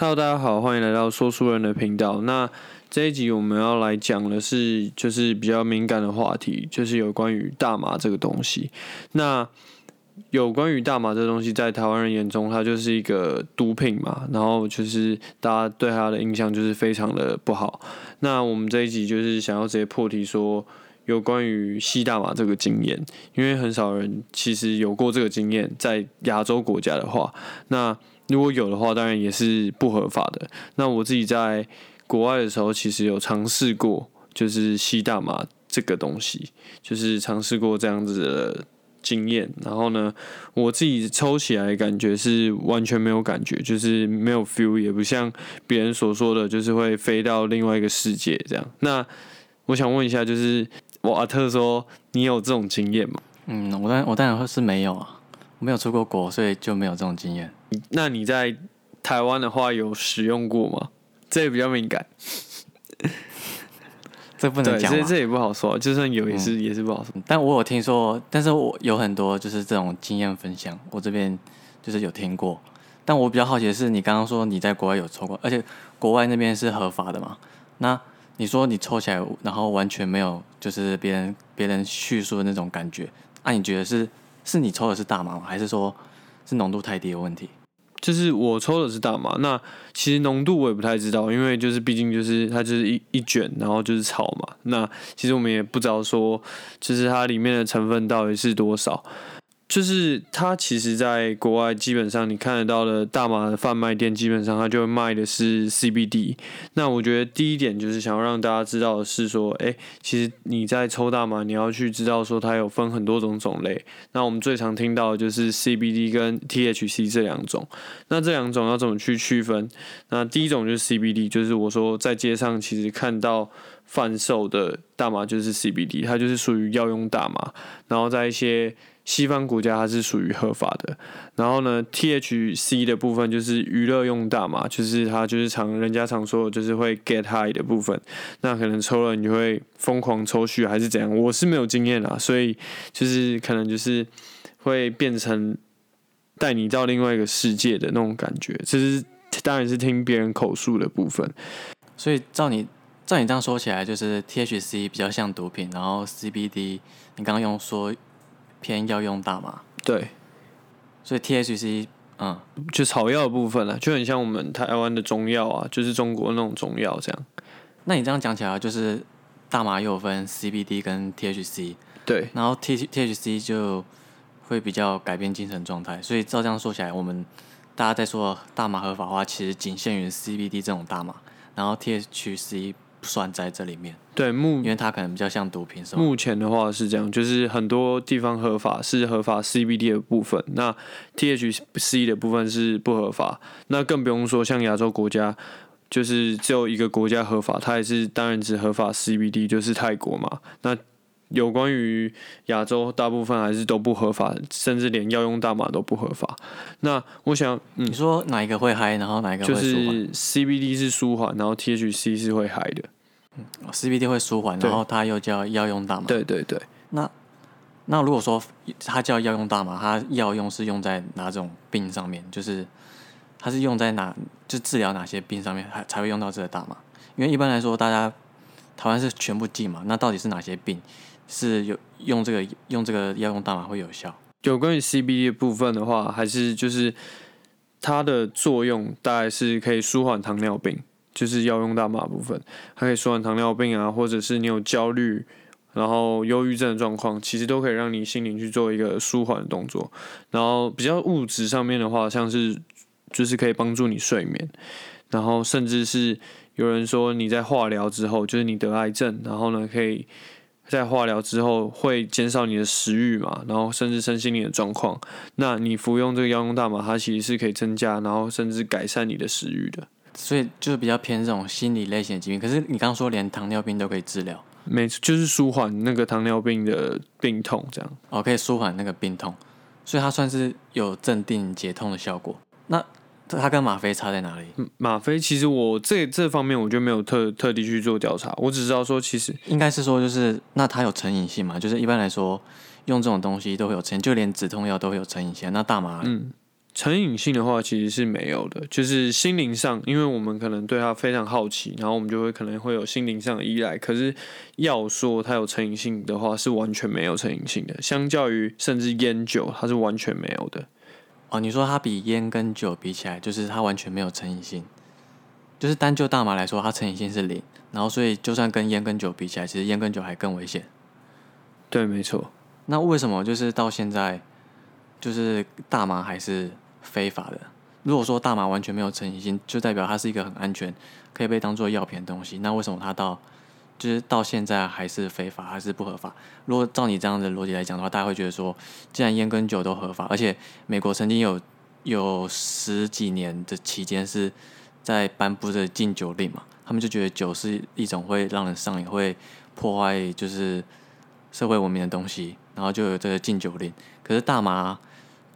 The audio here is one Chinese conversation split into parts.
Hello，大家好，欢迎来到说书人的频道。那这一集我们要来讲的是，就是比较敏感的话题，就是有关于大麻这个东西。那有关于大麻这个东西，在台湾人眼中，它就是一个毒品嘛，然后就是大家对它的印象就是非常的不好。那我们这一集就是想要直接破题说，有关于吸大麻这个经验，因为很少人其实有过这个经验，在亚洲国家的话，那如果有的话，当然也是不合法的。那我自己在国外的时候，其实有尝试过，就是吸大麻这个东西，就是尝试过这样子的经验。然后呢，我自己抽起来感觉是完全没有感觉，就是没有 feel，也不像别人所说的，就是会飞到另外一个世界这样。那我想问一下，就是瓦特说，你有这种经验吗？嗯，我当我当然会是没有啊，我没有出过国，所以就没有这种经验。那你在台湾的话有使用过吗？这也比较敏感，这不能，讲嘛。这这也不好说，就算有也是、也是不好说。但我有听说，但是我有很多就是这种经验分享，我这边就是有听过。但我比较好奇的是，你刚刚说你在国外有抽过，而且国外那边是合法的嘛？那你说你抽起来，然后完全没有就是别人别人叙述的那种感觉，那、你觉得是是你抽的是大麻吗？还是说是浓度太低的问题？就是我抽的是大麻，那其实浓度我也不太知道，因为就是毕竟就是它就是一一卷，然后就是草嘛。那其实我们也不知道说，就是它里面的成分到底是多少。就是它其实，在国外基本上你看得到的大麻的贩卖店，基本上它就会卖的是 CBD。那我觉得第一点就是想要让大家知道的是说，诶，其实你在抽大麻，你要去知道说它有分很多种种类。那我们最常听到的就是 CBD 跟 THC 这两种。那这两种要怎么去区分？那第一种就是 CBD，就是我说在街上其实看到贩售的大麻就是 CBD，它就是属于药用大麻。然后在一些西方国家它是属于合法的。然后呢，THC 的部分就是娱乐用大麻，就是它就是常人家常说的就是会 get high 的部分。那可能抽了你就会疯狂抽血还是怎样？我是没有经验啦，所以就是可能就是会变成带你到另外一个世界的那种感觉。这是当然是听别人口述的部分。所以照你照你这样说起来，就是 THC 比较像毒品，然后 CBD 你刚刚用说偏药用大麻，对，所以 THC 嗯，就草药的部分了，就很像我们台湾的中药啊，就是中国那种中药这样。那你这样讲起来，就是大麻又有分 CBD 跟 THC，对，然后 T THC 就会比较改变精神状态，所以照这样说起来，我们大家在说大麻合法化，其实仅限于 CBD 这种大麻，然后 THC 不算在这里面，对，目因为它可能比较像毒品，是吗？目前的话是这样，就是很多地方合法是合法 CBD 的部分，那 THC 的部分是不合法。那更不用说像亚洲国家，就是只有一个国家合法，它也是当然只合法 CBD，就是泰国嘛。那有关于亚洲，大部分还是都不合法，甚至连药用大麻都不合法。那我想，嗯你，说哪一个会嗨，然后哪一个会就舒缓、是 CBD 是舒缓，然后 THC 是会嗨的。嗯 CBD 会舒缓，然后它又叫药用大麻。对对对。那那如果说它叫药用大麻，它药用是用在哪种病上面？就是它是用在哪，就治疗哪些病上面，才才会用到这个大麻？因为一般来说，大家台湾是全部禁嘛，那到底是哪些病是有用这个用这个药用大麻会有效？有关于 CBD 的部分的话，还是就是它的作用大概是可以舒缓糖尿病，就是药用大麻部分，它可以舒缓糖尿病啊，或者是你有焦虑，然后忧郁症的状况，其实都可以让你心灵去做一个舒缓的动作。然后比较物质上面的话，像是就是可以帮助你睡眠，然后甚至是有人说你在化疗之后，就是你得癌症，然后呢可以。在化疗之后会减少你的食欲嘛，然后甚至身心灵的状况。那你服用这个药用大麻，它其实是可以增加，然后甚至改善你的食欲的。所以就是比较偏这种心理类型的疾病。可是你刚刚说连糖尿病都可以治疗，没错，就是舒缓那个糖尿病的病痛，这样。哦，可以舒缓那个病痛，所以它算是有镇定解痛的效果。那它跟吗啡差在哪里？吗啡其实我这这方面我就没有特特地去做调查，我只知道说其实应该是说，就是那它有成瘾性嘛？就是一般来说，用这种东西都会有成瘾，就连止痛药都会有成瘾性。那大麻，嗯成瘾性的话，其实是没有的，就是心灵上，因为我们可能对它非常好奇，然后我们就会可能会有心灵上的依赖。可是要说它有成瘾性的话，是完全没有成瘾性的。相较于甚至烟酒，它是完全没有的。哦，你说它比烟跟酒比起来，就是它完全没有成瘾性，就是单就大麻来说，它成瘾性是零。然后所以就算跟烟跟酒比起来，其实烟跟酒还更危险。对，没错。那为什么就是到现在，就是大麻还是？非法的。如果说大麻完全没有成瘾性，就代表它是一个很安全，可以被当做药品的东西。那为什么它到就是到现在还是非法，还是不合法？如果照你这样的逻辑来讲的话，大家会觉得说，既然烟跟酒都合法，而且美国曾经有有十几年的期间是在颁布的禁酒令嘛，他们就觉得酒是一种会让人上瘾、会破坏就是社会文明的东西，然后就有这个禁酒令。可是大麻。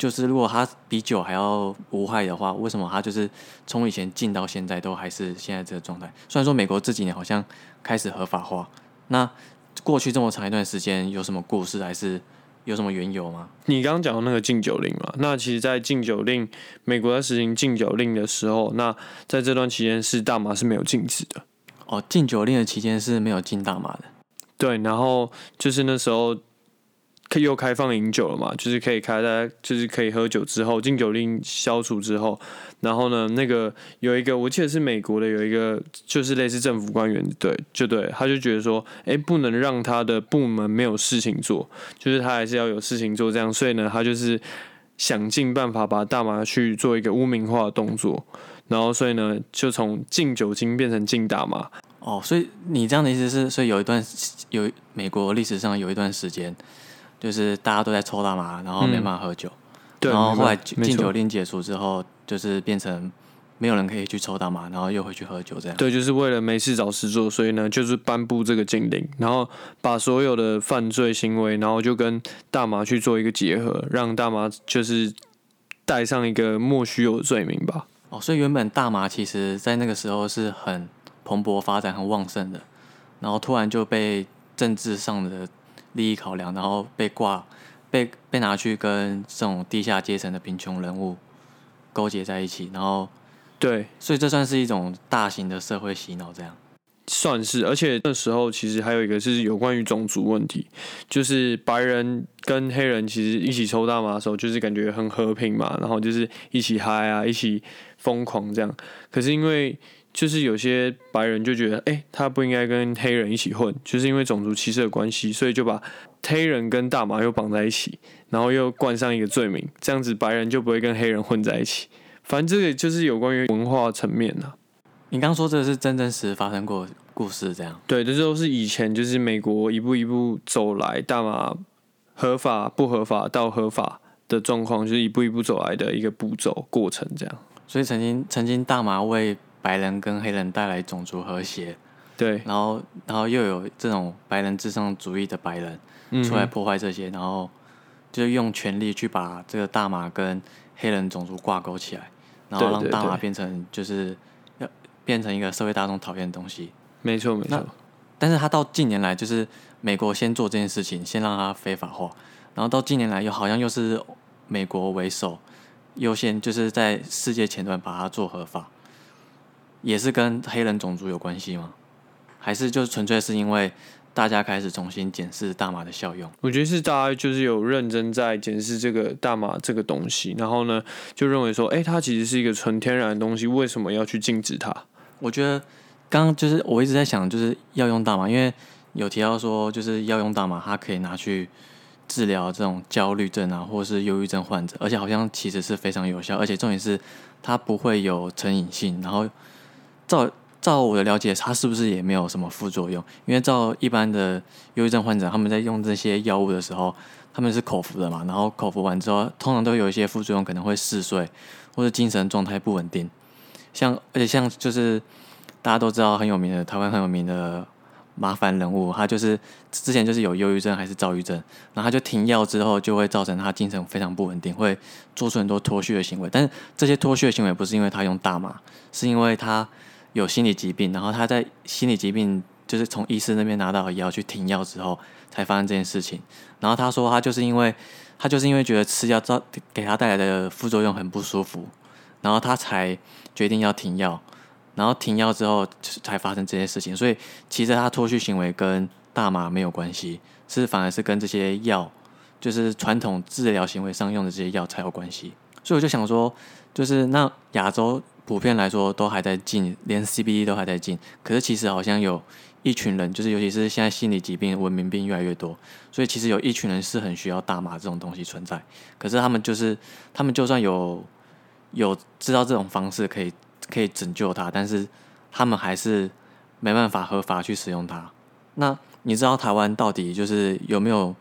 就是如果它比酒还要无害的话，为什么它就是从以前禁到现在都还是现在这个状态？虽然说美国这几年好像开始合法化，那过去这么长一段时间有什么故事还是有什么缘由吗？你刚刚讲的那个禁酒令嘛，那其实，在禁酒令美国在实行禁酒令的时候，那在这段期间是大麻是没有禁止的。哦，禁酒令的期间是没有禁大麻的。对，然后就是那时候。又开放饮酒了嘛？就是可以开，大家就是可以喝酒之后，禁酒令消除之后，然后呢，那个有一个我记得是美国的有一个，就是类似政府官员，对，就对，他就觉得说，哎，不能让他的部门没有事情做，就是他还是要有事情做，这样，所以呢，他就是想尽办法把大麻去做一个污名化的动作，然后所以呢，就从禁酒精变成禁大麻。哦，所以你这样的意思是，所以有一段有美国历史上有一段时间。就是大家都在抽大麻，然后没办法喝酒，然后后来禁酒令解除之后，就是变成没有人可以去抽大麻，然后又回去喝酒这样。对，就是为了没事找事做，所以呢，就是颁布这个禁令，然后把所有的犯罪行为，然后就跟大麻去做一个结合，让大麻就是带上一个莫须有的罪名吧。哦，所以原本大麻其实在那个时候是很蓬勃发展、很旺盛的，然后突然就被政治上的。利益考量，然后被挂，被被拿去跟这种地下阶层的贫穷人物勾结在一起，然后对，所以这算是一种大型的社会洗脑，这样算是。而且那时候其实还有一个是有关于种族问题，就是白人跟黑人其实一起抽大麻的时候，就是感觉很和平嘛，然后就是一起嗨啊，一起疯狂这样。可是因为就是有些白人就觉得，哎，他不应该跟黑人一起混，就是因为种族歧视的关系，所以就把黑人跟大麻又绑在一起，然后又冠上一个罪名，这样子白人就不会跟黑人混在一起。反正这个就是有关于文化层面的。你刚说这个是真真实实发生过故事，这样？对，这都是以前就是美国一步一步走来，大麻合法不合法到合法的状况，就是一步一步走来的一个步骤过程，这样。所以曾经曾经大麻为白人跟黑人带来种族和谐，对，然后然后又有这种白人至上主义的白人出来破坏这些，然后就用权力去把这个大麻跟黑人种族挂钩起来，然后让大麻变成就是要变成一个社会大众讨厌的东西。没错没错，但是他到近年来就是美国先做这件事情，先让它非法化，然后到近年来又好像又是美国为首优先，就是在世界前端把它做合法。也是跟黑人种族有关系吗？还是就纯粹是因为大家开始重新检视大麻的效用？我觉得是大家就是有认真在检视这个大麻这个东西，然后呢就认为说，哎，它其实是一个纯天然的东西，为什么要去禁止它？我觉得刚刚就是我一直在想，就是要用大麻，因为有提到说就是要用大麻，它可以拿去治疗这种焦虑症啊，或是忧郁症患者，而且好像其实是非常有效，而且重点是它不会有成瘾性，然后。照照我的了解，它是不是也没有什么副作用？因为照一般的忧郁症患者，他们在用这些药物的时候，他们是口服的嘛，然后口服完之后，通常都有一些副作用，可能会嗜睡或者精神状态不稳定。像而且像就是大家都知道很有名的台湾很有名的麻烦人物，他就是之前就是有忧郁症还是躁郁症，然后他就停药之后，就会造成他精神非常不稳定，会做出很多脱序的行为。但是这些脱序的行为不是因为他用大麻，是因为他。有心理疾病，然后他在心理疾病就是从医师那边拿到药去停药之后，才发生这件事情。然后他说他就是因为他就是因为觉得吃药造给他带来的副作用很不舒服，然后他才决定要停药，然后停药之后才发生这些事情。所以其实他脱序行为跟大麻没有关系，是反而是跟这些药，就是传统治疗行为上用的这些药才有关系。所以我就想说，就是那亚洲普遍来说都还在禁，连 CBD 都还在禁，可是其实好像有。一群人，就是尤其是现在心理疾病、文明病越来越多，所以其实有一群人是很需要大麻这种东西存在。可是他们就是，他们就算有有知道这种方式可以可以拯救他，但是他们还是没办法合法去使用它。那你知道台湾到底就是有没有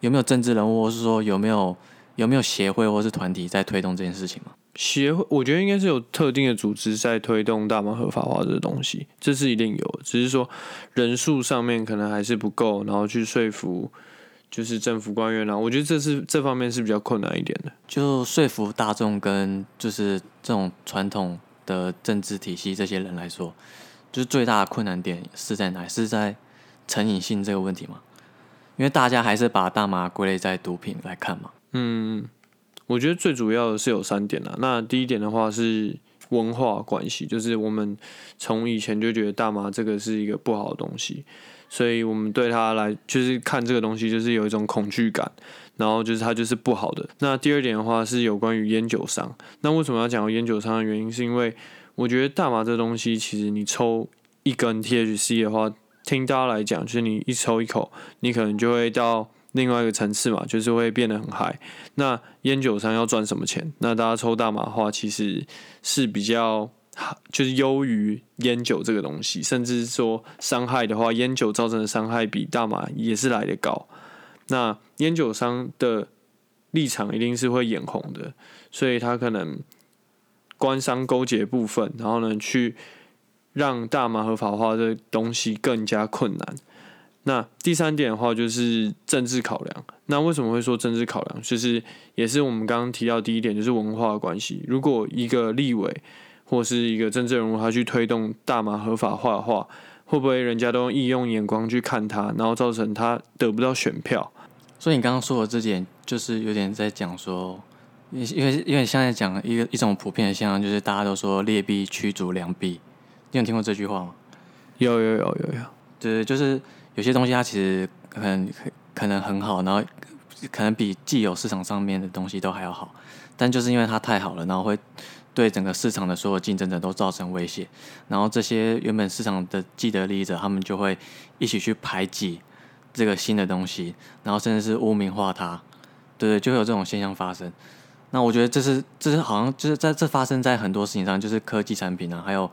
有没有政治人物，或是说有没有有没有协会或是团体在推动这件事情吗？协会，我觉得应该是有特定的组织在推动大麻合法化这个东西，这是一定有，只是说人数上面可能还是不够，然后去说服就是政府官员啊，我觉得这是这方面是比较困难一点的，就说服大众跟就是这种传统的政治体系这些人来说，就是最大的困难点是在哪？是在成瘾性这个问题吗？因为大家还是把大麻归类在毒品来看嘛，嗯。我觉得最主要的是有三点啦。那第一点的话是文化关系，就是我们从以前就觉得大麻这个是一个不好的东西，所以我们对它来就是看这个东西就是有一种恐惧感，然后就是它就是不好的。那第二点的话是有关于烟酒商。那为什么要讲烟酒商的原因，是因为我觉得大麻这东西其实你抽一根 THC 的话，听大家来讲，就是你一抽一口，你可能就会到。另外一个层次嘛，就是会变得很嗨。那烟酒商要赚什么钱？那大家抽大麻的话，其实是比较就是优于烟酒这个东西，甚至说伤害的话，烟酒造成的伤害比大麻也是来的高。那烟酒商的立场一定是会眼红的，所以他可能官商勾结部分，然后呢，去让大麻合法化的东西更加困难。那第三点的话就是政治考量。那为什么会说政治考量？就是也是我们刚刚提到第一点，就是文化的关系。如果一个立委或是一个政治人物，他去推动大麻合法化的话，会不会人家都用异用眼光去看他，然后造成他得不到选票？所以你刚刚说的这点，就是有点在讲说，因为因为现在讲一个一种普遍的现象，就是大家都说劣币驱逐良币。你有听过这句话吗？有有有有有，对，就是。有些东西它其实可能可能很好，然后可能比既有市场上面的东西都还要好，但就是因为它太好了，然后会对整个市场的所有竞争者都造成威胁，然后这些原本市场的既得利益者，他们就会一起去排挤这个新的东西，然后甚至是污名化它，对对，就会有这种现象发生。那我觉得这是这是好像就是在这发生在很多事情上，就是科技产品啊，还有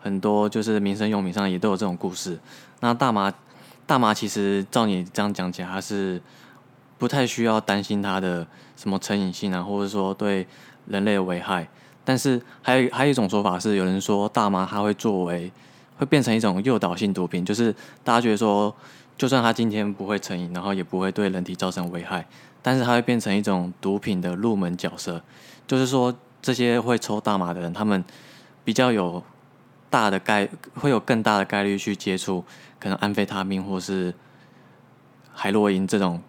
很多就是民生用品上也都有这种故事。那大麻。大麻其实照你这样讲起来，它是不太需要担心它的什么成瘾性啊，或者说对人类的危害。但是还有还有一种说法是，有人说大麻它会作为会变成一种诱导性毒品，就是大家觉得说，就算它今天不会成瘾，然后也不会对人体造成危害，但是它会变成一种毒品的入门角色。就是说，这些会抽大麻的人，他们比较有大的概，会有更大的概率去接触。可能安非他命或是海洛因这种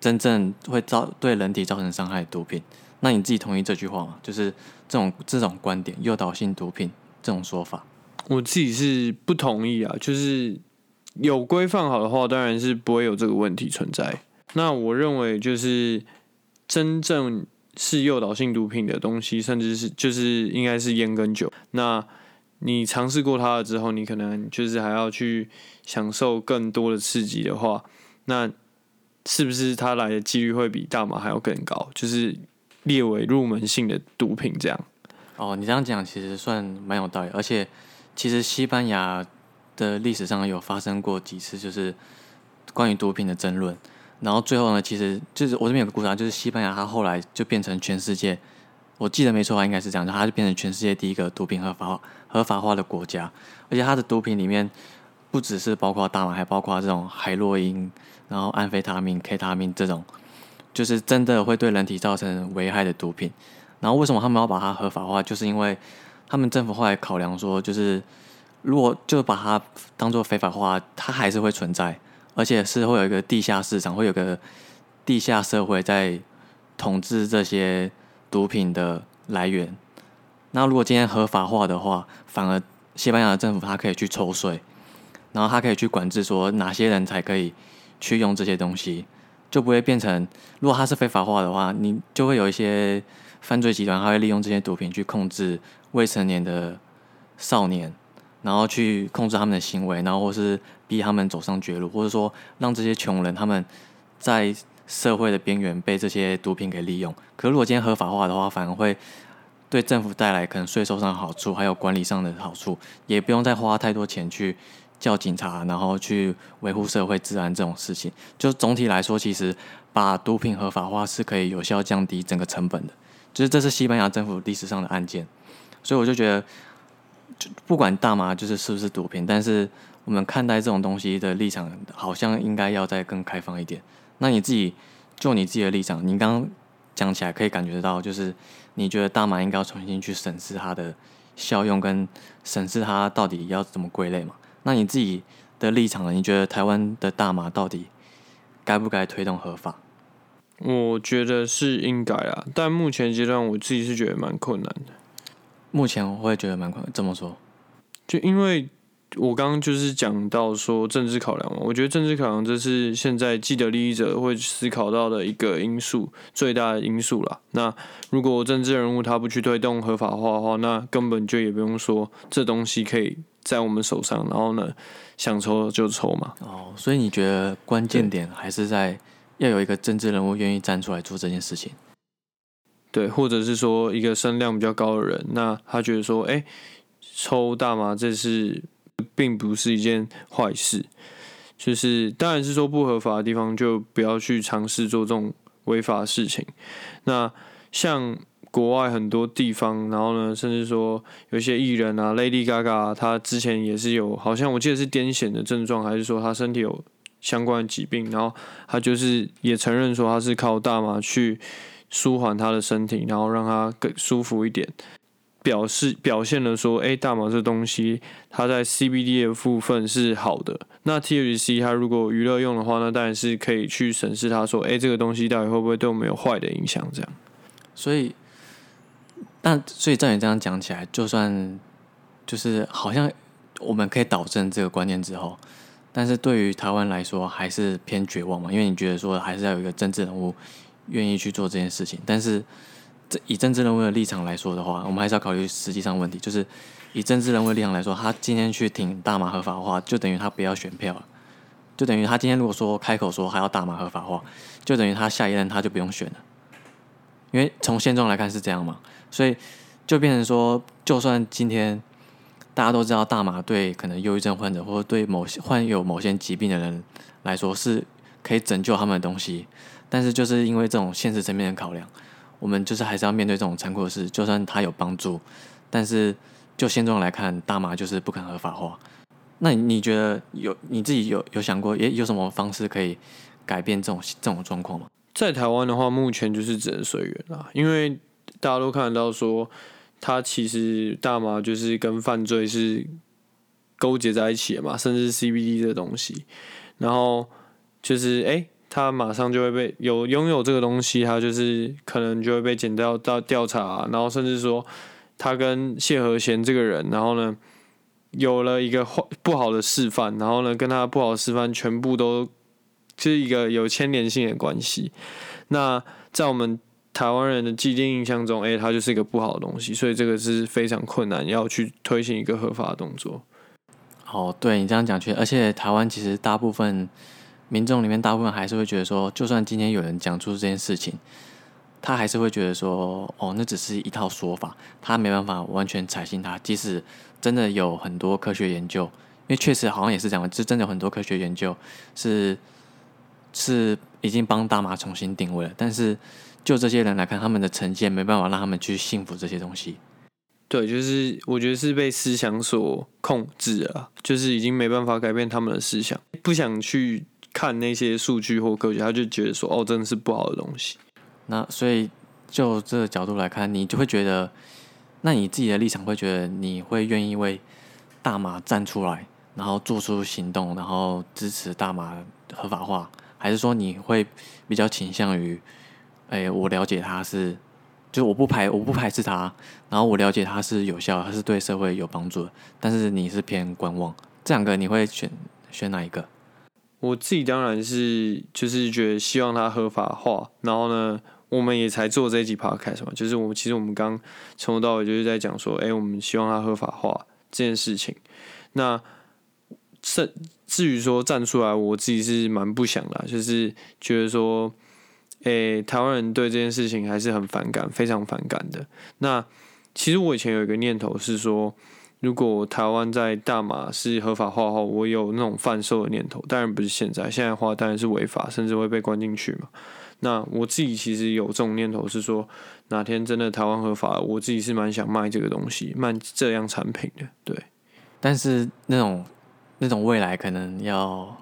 真正会造对人体造成伤害的毒品，那你自己同意这句话吗？就是这种这种观点，诱导性毒品这种说法，我自己是不同意啊。就是有规范好的话，当然是不会有这个问题存在。那我认为，就是真正是诱导性毒品的东西，甚至是就是应该是烟跟酒。那你尝试过它了之后，你可能就是还要去享受更多的刺激的话，那是不是它来的几率会比大麻还要更高？就是列为入门性的毒品这样。哦，你这样讲其实算蛮有道理，而且其实西班牙的历史上有发生过几次就是关于毒品的争论，然后最后呢，其实就是我这边有个故事啊，就是西班牙它后来就变成全世界。我记得没错的话，应该是这样，它就变成全世界第一个毒品合法化、合法化的国家。而且它的毒品里面不只是包括大麻，还包括这种海洛因、然后安非他命、K 他命这种，就是真的会对人体造成危害的毒品。然后为什么他们要把它合法化？就是因为他们政府后来考量说，就是如果就把它当做非法化，它还是会存在，而且是会有一个地下市场，会有个地下社会在。统治这些毒品的来源。那如果今天合法化的话，反而西班牙政府它可以去抽税，然后它可以去管制说哪些人才可以去用这些东西，就不会变成如果它是非法化的话，你就会有一些犯罪集团，他会利用这些毒品去控制未成年的少年，然后去控制他们的行为，然后或是逼他们走上绝路，或者说让这些穷人他们在社会的边缘被这些毒品给利用。可是如果今天合法化的话，反而会。对政府带来可能税收上的好处，还有管理上的好处，也不用再花太多钱去叫警察，然后去维护社会治安这种事情。就总体来说，其实把毒品合法化是可以有效降低整个成本的。就是这是西班牙政府历史上的案件，所以我就觉得，就不管大麻就是是不是毒品，但是我们看待这种东西的立场，好像应该要再更开放一点。那你自己就你自己的立场，你刚刚讲起来可以感觉得到，就是。你觉得大麻应该要重新去审视它的效用，跟审视它到底要怎么归类嘛？那你自己的立场呢？你觉得台湾的大麻到底该不该推动合法？我觉得是应该啊，但目前阶段我自己是觉得蛮困难的。目前我会觉得蛮困难，怎么说？就因为。我刚刚就是讲到说政治考量嘛，我觉得政治考量这是现在既得利益者会思考到的一个因素，最大的因素啦。那如果政治人物他不去推动合法化的话，那根本就也不用说这东西可以在我们手上，然后呢想抽就抽嘛。哦，所以你觉得关键点还是在要有一个政治人物愿意站出来做这件事情？对，或者是说一个声量比较高的人，那他觉得说，哎，抽大麻这是。并不是一件坏事，就是当然是说不合法的地方就不要去尝试做这种违法的事情。那像国外很多地方，然后呢，甚至说有些艺人啊，Lady Gaga，她之前也是有，好像我记得是癫痫的症状，还是说她身体有相关的疾病，然后她就是也承认说她是靠大麻去舒缓她的身体，然后让她更舒服一点。表示表现了说，哎，大麻这东西，它在 CBD 的部分是好的。那 THC 它如果娱乐用的话，那当然是可以去审视它，说，哎，这个东西到底会不会对我们有坏的影响？这样。所以，但所以照你这样讲起来，就算就是好像我们可以导正这个观念之后，但是对于台湾来说，还是偏绝望嘛？因为你觉得说，还是要有一个政治人物愿意去做这件事情，但是。以政治人物的立场来说的话，我们还是要考虑实际上问题。就是以政治人物的立场来说，他今天去挺大麻合法化，就等于他不要选票了，就等于他今天如果说开口说还要大麻合法化，就等于他下一任他就不用选了。因为从现状来看是这样嘛，所以就变成说，就算今天大家都知道大麻对可能忧郁症患者或者对某些患有某些疾病的人来说是可以拯救他们的东西，但是就是因为这种现实层面的考量。我们就是还是要面对这种残酷的事，就算它有帮助，但是就现状来看，大麻就是不肯合法化。那你觉得有你自己有有想过，也有什么方式可以改变这种这种状况吗？在台湾的话，目前就是只能随缘啦，因为大家都看得到说，它其实大麻就是跟犯罪是勾结在一起的嘛，甚至 CBD 这东西，然后就是哎。他马上就会被有拥有这个东西，他就是可能就会被剪掉到调查，然后甚至说他跟谢和弦这个人，然后呢有了一个坏不好的示范，然后呢跟他不好的示范全部都是一个有牵连性的关系。那在我们台湾人的既定印象中，哎，他就是一个不好的东西，所以这个是非常困难要去推行一个合法的动作。哦，对你这样讲去，而且台湾其实大部分。民众里面大部分还是会觉得说，就算今天有人讲出这件事情，他还是会觉得说，哦，那只是一套说法，他没办法完全采信他。即使真的有很多科学研究，因为确实好像也是这样，就真的有很多科学研究是是已经帮大麻重新定位了。但是就这些人来看，他们的成见没办法让他们去信服这些东西。对，就是我觉得是被思想所控制了，就是已经没办法改变他们的思想，不想去。看那些数据或科学，他就觉得说，哦，真的是不好的东西。那所以就这个角度来看，你就会觉得，那你自己的立场会觉得，你会愿意为大麻站出来，然后做出行动，然后支持大麻合法化，还是说你会比较倾向于，哎、我了解它是，就我不排我不排斥它，然后我了解它是有效，它是对社会有帮助的，但是你是偏观望，这两个你会选选哪一个？我自己当然是就是觉得希望它合法化，然后呢，我们也才做这一集 podcast 嘛，就是我们其实我们刚从头到尾就是在讲说，哎、我们希望它合法化这件事情。那至至于说站出来，我自己是蛮不想的，就是觉得说，诶、台湾人对这件事情还是很反感，非常反感的。那其实我以前有一个念头是说，如果台湾在大马是合法化后，我有那种贩售的念头，当然不是现在，现在的话当然是违法，甚至会被关进去嘛。那我自己其实有这种念头，是说哪天真的台湾合法了，我自己是蛮想卖这个东西，卖这样产品的。对，但是那种那种未来可能要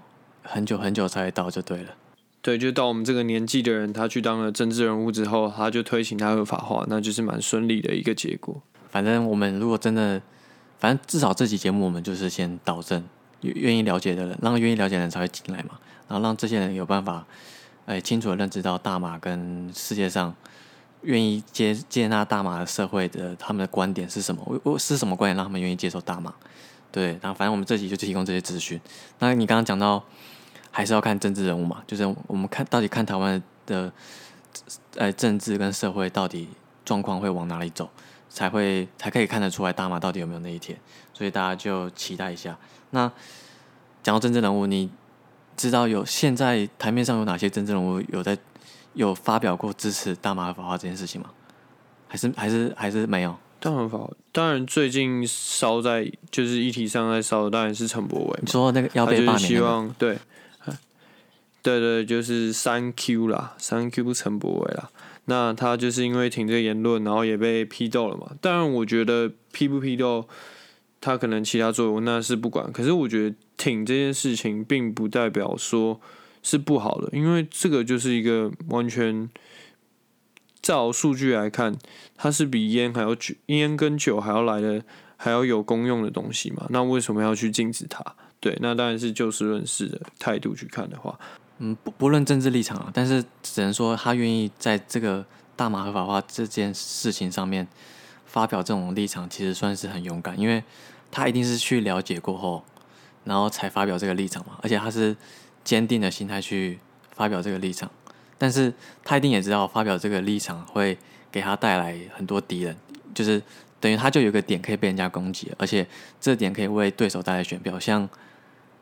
很久很久才会到，就对了。对，就到我们这个年纪的人，他去当了政治人物之后，他就推行他合法化，那就是蛮顺利的一个结果。反正我们如果真的，反正至少这期节目我们就是先导正，愿意了解的人，让愿意了解的人才会进来嘛，然后让这些人有办法，哎，清楚的认知到大马跟世界上愿意接接纳大马的社会的他们的观点是什么，我我是什么观点让他们愿意接受大马？对，然后反正我们这集就提供这些资讯。那你刚刚讲到，还是要看政治人物嘛，就是我们看到底看台湾的，呃，政治跟社会到底状况会往哪里走。才会才可以看得出来大麻到底有没有那一天，所以大家就期待一下。那讲到政治人物，你知道有现在台面上有哪些政治人物有在有发表过支持大麻合法化这件事情吗？还是还是还是没有？当然法，当然最近烧在就是议题上在烧的当然是陈柏伟，你说那个要被罢免的吗？望对，对对，就是三 Q 啦，三 Q 陈柏伟啦。那他就是因为挺这个言论，然后也被批斗了嘛。当然，我觉得批不批斗，他可能其他作用那是不管。可是我觉得挺这件事情，并不代表说是不好的，因为这个就是一个完全照数据来看，它是比烟还要酒，烟跟酒还要来的还要有功用的东西嘛。那为什么要去禁止它？对，那当然是就事论事的态度去看的话，嗯，不不论政治立场啊，但是只能说他愿意在这个大麻合法化这件事情上面发表这种立场，其实算是很勇敢，因为他一定是去了解过后，然后才发表这个立场嘛，而且他是坚定的心态去发表这个立场，但是他一定也知道发表这个立场会给他带来很多敌人，就是等于他就有个点可以被人家攻击，而且这点可以为对手带来选票，像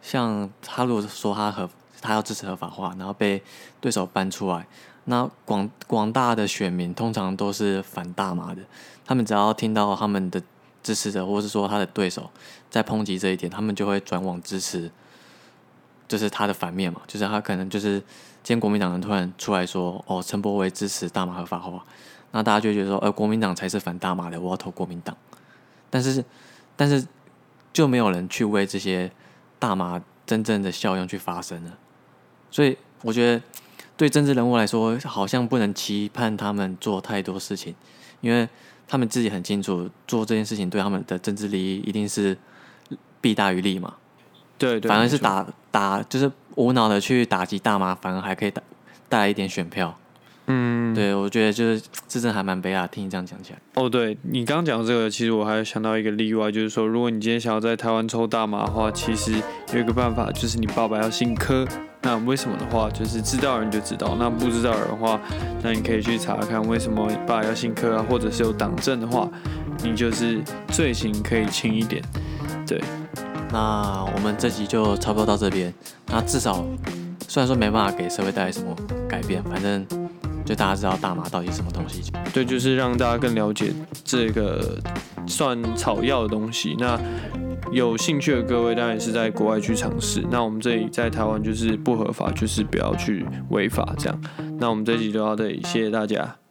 像他如果说他和他要支持合法化，然后被对手搬出来，那广广大的选民通常都是反大麻的，他们只要听到他们的支持者或是说他的对手在抨击这一点，他们就会转往支持，就是他的反面嘛，就是他可能就是今天国民党人突然出来说，哦，陈柏惟支持大麻合法化，那大家就觉得说，呃，国民党才是反大麻的，我要投国民党，但是但是就没有人去为这些大麻真正的效用去发声了。所以我觉得，对政治人物来说，好像不能期盼他们做太多事情，因为他们自己很清楚，做这件事情对他们的政治利益一定是弊大于利嘛。对对，反而是打打，就是无脑的去打击大麻，反而还可以带带来一点选票。嗯，对我觉得就是这真的还蛮悲哀。听你这样讲起来，哦，对你刚刚讲的这个，其实我还想到一个例外，就是说，如果你今天想要在台湾抽大麻的话，其实有一个办法，就是你爸爸要姓柯。那为什么的话，就是知道人就知道，那不知道人的话，那你可以去查看为什么你爸要姓柯啊，或者是有党证的话，你就是罪行可以轻一点。对，那我们这集就差不多到这边。那至少虽然说没办法给社会带来什么改变，反正就大家知道大麻到底是什么东西。对，就是让大家更了解这个算草药的东西。那有兴趣的各位当然是在国外去尝试。那我们这里在台湾就是不合法，就是不要去违法这样。那我们这集就到这里，谢谢大家。